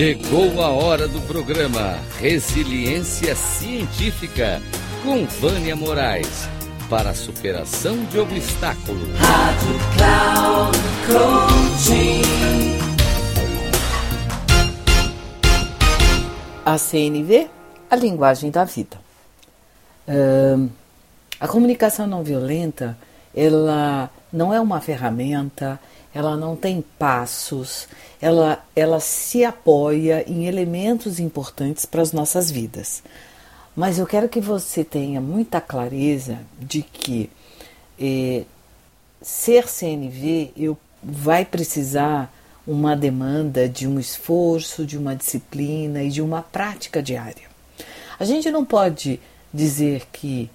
Chegou a hora do programa Resiliência Científica com Vânia Moraes para a superação de obstáculos. Rádio Cloud Coaching. A CNV, a linguagem da vida. a comunicação não violenta, ela não é uma ferramenta, ela não tem passos, ela, ela se apoia em elementos importantes para as nossas vidas. Mas eu quero que você tenha muita clareza de que eh, ser CNV eu, vai precisar uma demanda de um esforço, de uma disciplina e de uma prática diária. A gente não pode dizer que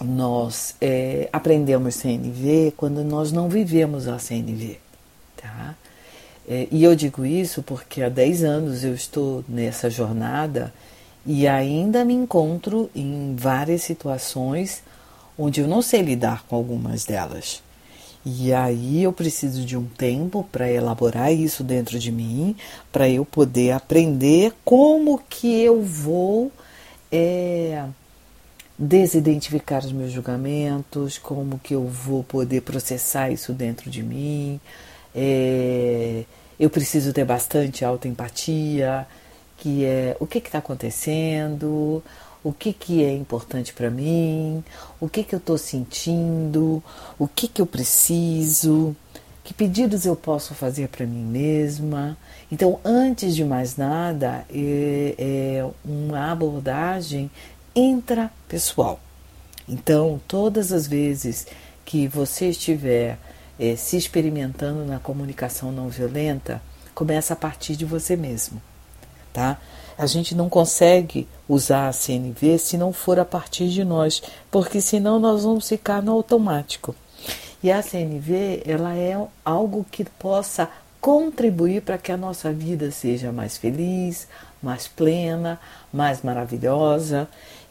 nós é, aprendemos CNV quando nós não vivemos a CNV. Tá? É, e eu digo isso porque há 10 anos eu estou nessa jornada e ainda me encontro em várias situações onde eu não sei lidar com algumas delas. E aí eu preciso de um tempo para elaborar isso dentro de mim, para eu poder aprender como que eu vou é, desidentificar os meus julgamentos, como que eu vou poder processar isso dentro de mim. É, eu preciso ter bastante autoempatia, que é o que está acontecendo, o que, que é importante para mim, o que, que eu estou sentindo, o que, que eu preciso, que pedidos eu posso fazer para mim mesma. Então, antes de mais nada, é, é uma abordagem intrapessoal. Então, todas as vezes que você estiver é, se experimentando na comunicação não violenta, começa a partir de você mesmo, tá? A gente não consegue usar a CNV se não for a partir de nós, porque senão nós vamos ficar no automático. E a CNV, ela é algo que possa contribuir para que a nossa vida seja mais feliz, mais plena, mais maravilhosa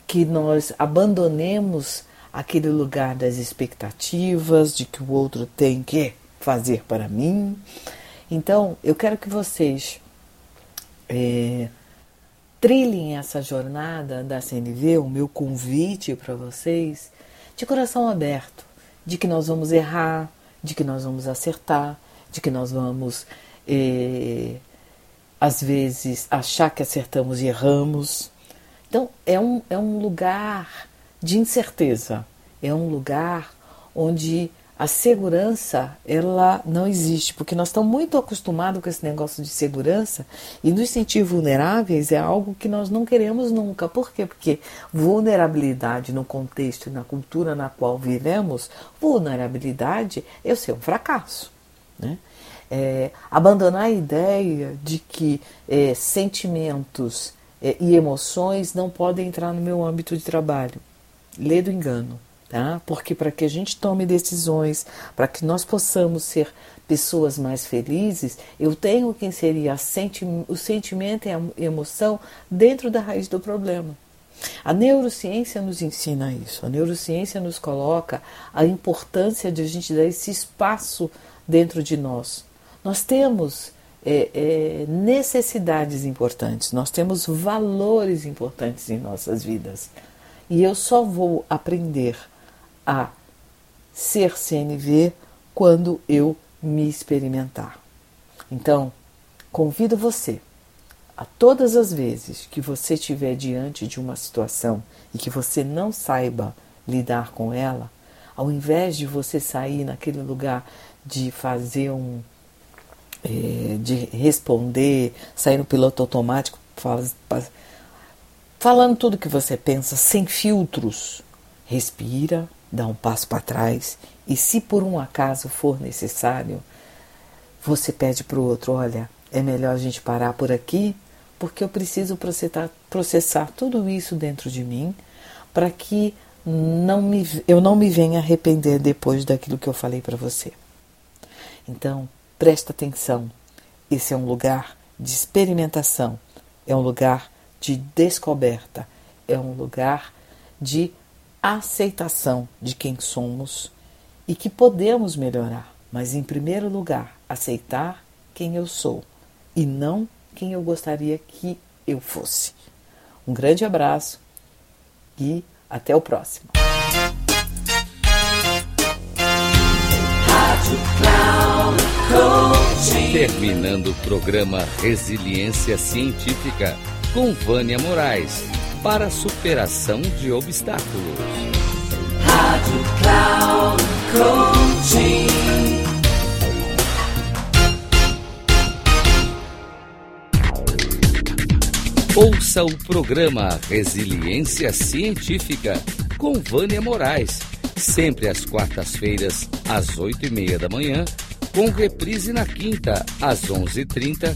que nós abandonemos aquele lugar das expectativas, de que o outro tem que fazer para mim. Então, eu quero que vocês é, trilhem essa jornada da CNV, o meu convite para vocês, de coração aberto, de que nós vamos errar, de que nós vamos acertar, de que nós vamos, é, às vezes, achar que acertamos e erramos, então, é um, é um lugar de incerteza, é um lugar onde a segurança ela não existe, porque nós estamos muito acostumados com esse negócio de segurança e nos sentir vulneráveis é algo que nós não queremos nunca. Por quê? Porque vulnerabilidade no contexto e na cultura na qual vivemos, vulnerabilidade é ser um fracasso. Né? É, abandonar a ideia de que é, sentimentos é, e emoções não podem entrar no meu âmbito de trabalho. Lê do engano, tá? Porque para que a gente tome decisões, para que nós possamos ser pessoas mais felizes, eu tenho que inserir senti o sentimento e a emoção dentro da raiz do problema. A neurociência nos ensina isso. A neurociência nos coloca a importância de a gente dar esse espaço dentro de nós. Nós temos é, é, necessidades importantes, nós temos valores importantes em nossas vidas. E eu só vou aprender a ser CNV quando eu me experimentar. Então, convido você a todas as vezes que você estiver diante de uma situação e que você não saiba lidar com ela, ao invés de você sair naquele lugar de fazer um, é, de responder, sair no piloto automático, faz, falando tudo que você pensa, sem filtros. Respira, dá um passo para trás e, se por um acaso for necessário, você pede para o outro: olha, é melhor a gente parar por aqui, porque eu preciso processar, processar tudo isso dentro de mim para que não me, eu não me venha arrepender depois daquilo que eu falei para você. Então, Presta atenção. Esse é um lugar de experimentação, é um lugar de descoberta, é um lugar de aceitação de quem somos e que podemos melhorar, mas em primeiro lugar, aceitar quem eu sou e não quem eu gostaria que eu fosse. Um grande abraço e até o próximo. Terminando o programa Resiliência Científica com Vânia Moraes para superação de obstáculos. Rádio Cloud. Ouça o programa Resiliência Científica com Vânia Moraes, sempre às quartas-feiras, às oito e meia da manhã, com reprise na quinta, às onze e trinta